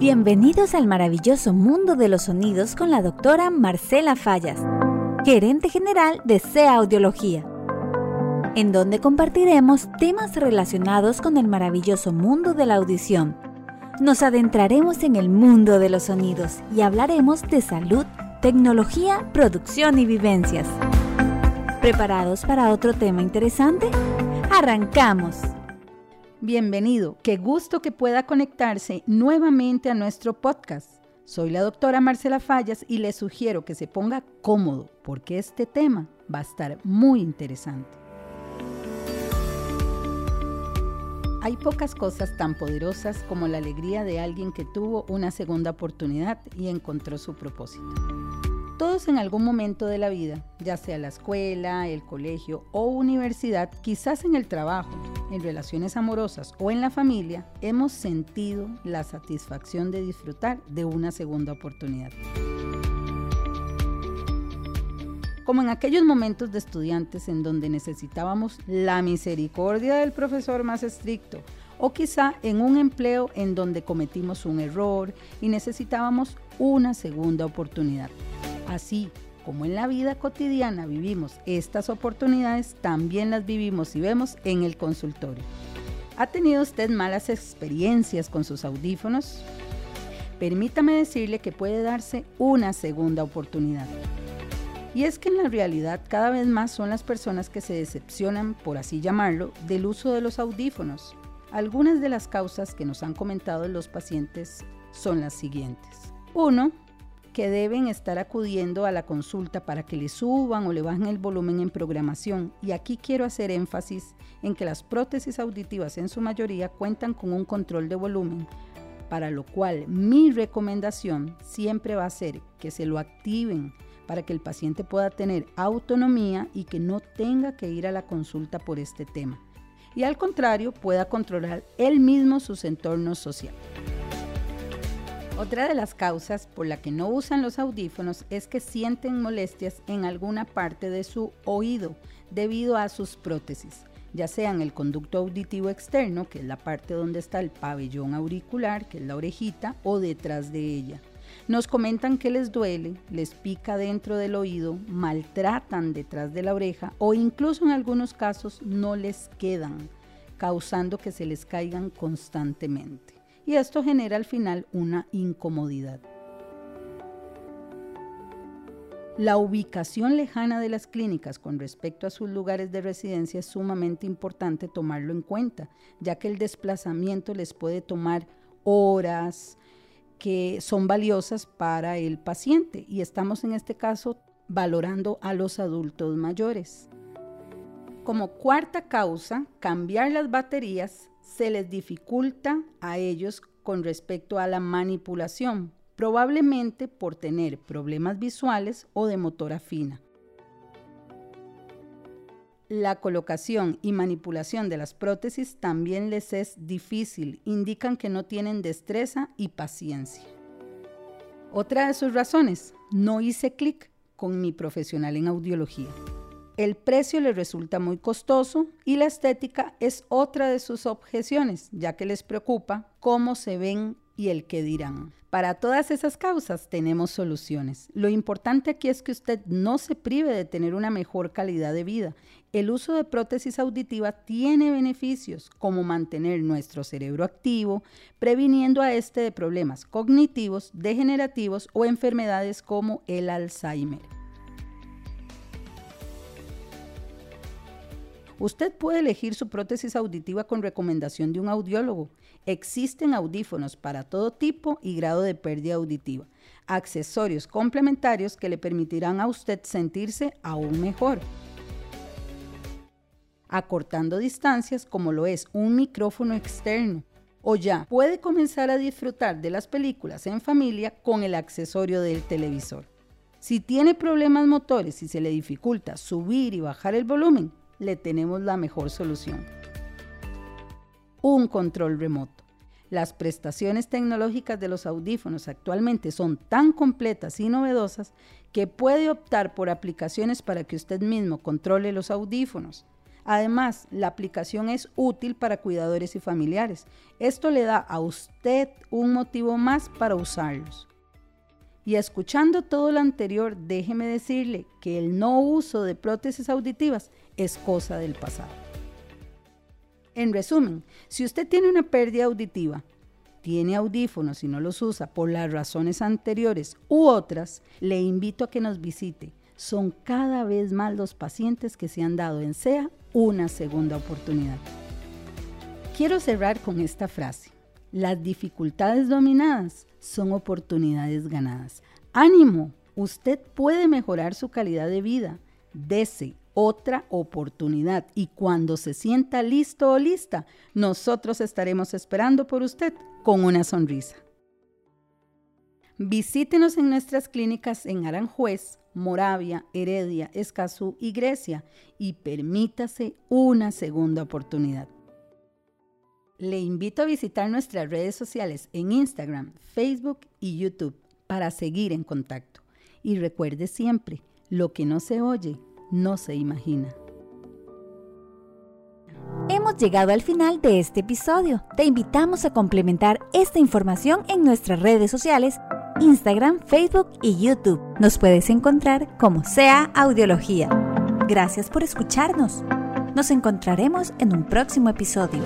Bienvenidos al maravilloso mundo de los sonidos con la doctora Marcela Fallas, gerente general de SEA Audiología, en donde compartiremos temas relacionados con el maravilloso mundo de la audición. Nos adentraremos en el mundo de los sonidos y hablaremos de salud, tecnología, producción y vivencias. ¿Preparados para otro tema interesante? ¡Arrancamos! Bienvenido, qué gusto que pueda conectarse nuevamente a nuestro podcast. Soy la doctora Marcela Fallas y le sugiero que se ponga cómodo porque este tema va a estar muy interesante. Hay pocas cosas tan poderosas como la alegría de alguien que tuvo una segunda oportunidad y encontró su propósito. Todos en algún momento de la vida, ya sea la escuela, el colegio o universidad, quizás en el trabajo, en relaciones amorosas o en la familia, hemos sentido la satisfacción de disfrutar de una segunda oportunidad. Como en aquellos momentos de estudiantes en donde necesitábamos la misericordia del profesor más estricto, o quizá en un empleo en donde cometimos un error y necesitábamos una segunda oportunidad. Así como en la vida cotidiana vivimos estas oportunidades, también las vivimos y vemos en el consultorio. ¿Ha tenido usted malas experiencias con sus audífonos? Permítame decirle que puede darse una segunda oportunidad. Y es que en la realidad cada vez más son las personas que se decepcionan, por así llamarlo, del uso de los audífonos. Algunas de las causas que nos han comentado los pacientes son las siguientes. 1 que deben estar acudiendo a la consulta para que le suban o le bajen el volumen en programación. Y aquí quiero hacer énfasis en que las prótesis auditivas en su mayoría cuentan con un control de volumen, para lo cual mi recomendación siempre va a ser que se lo activen para que el paciente pueda tener autonomía y que no tenga que ir a la consulta por este tema. Y al contrario, pueda controlar él mismo sus entornos sociales. Otra de las causas por la que no usan los audífonos es que sienten molestias en alguna parte de su oído debido a sus prótesis, ya sea en el conducto auditivo externo, que es la parte donde está el pabellón auricular, que es la orejita, o detrás de ella. Nos comentan que les duele, les pica dentro del oído, maltratan detrás de la oreja o incluso en algunos casos no les quedan, causando que se les caigan constantemente y esto genera al final una incomodidad. La ubicación lejana de las clínicas con respecto a sus lugares de residencia es sumamente importante tomarlo en cuenta, ya que el desplazamiento les puede tomar horas que son valiosas para el paciente y estamos en este caso valorando a los adultos mayores. Como cuarta causa, cambiar las baterías se les dificulta a ellos con respecto a la manipulación, probablemente por tener problemas visuales o de motora fina. La colocación y manipulación de las prótesis también les es difícil, indican que no tienen destreza y paciencia. Otra de sus razones, no hice clic con mi profesional en audiología. El precio les resulta muy costoso y la estética es otra de sus objeciones, ya que les preocupa cómo se ven y el qué dirán. Para todas esas causas tenemos soluciones. Lo importante aquí es que usted no se prive de tener una mejor calidad de vida. El uso de prótesis auditiva tiene beneficios como mantener nuestro cerebro activo, previniendo a este de problemas cognitivos, degenerativos o enfermedades como el Alzheimer. Usted puede elegir su prótesis auditiva con recomendación de un audiólogo. Existen audífonos para todo tipo y grado de pérdida auditiva. Accesorios complementarios que le permitirán a usted sentirse aún mejor. Acortando distancias como lo es un micrófono externo. O ya puede comenzar a disfrutar de las películas en familia con el accesorio del televisor. Si tiene problemas motores y se le dificulta subir y bajar el volumen, le tenemos la mejor solución. Un control remoto. Las prestaciones tecnológicas de los audífonos actualmente son tan completas y novedosas que puede optar por aplicaciones para que usted mismo controle los audífonos. Además, la aplicación es útil para cuidadores y familiares. Esto le da a usted un motivo más para usarlos. Y escuchando todo lo anterior, déjeme decirle que el no uso de prótesis auditivas es cosa del pasado. En resumen, si usted tiene una pérdida auditiva, tiene audífonos y no los usa por las razones anteriores u otras, le invito a que nos visite. Son cada vez más los pacientes que se han dado en SEA una segunda oportunidad. Quiero cerrar con esta frase. Las dificultades dominadas son oportunidades ganadas. Ánimo, usted puede mejorar su calidad de vida. Dese otra oportunidad y cuando se sienta listo o lista, nosotros estaremos esperando por usted con una sonrisa. Visítenos en nuestras clínicas en Aranjuez, Moravia, Heredia, Escazú y Grecia y permítase una segunda oportunidad. Le invito a visitar nuestras redes sociales en Instagram, Facebook y YouTube para seguir en contacto. Y recuerde siempre, lo que no se oye, no se imagina. Hemos llegado al final de este episodio. Te invitamos a complementar esta información en nuestras redes sociales, Instagram, Facebook y YouTube. Nos puedes encontrar como sea Audiología. Gracias por escucharnos. Nos encontraremos en un próximo episodio.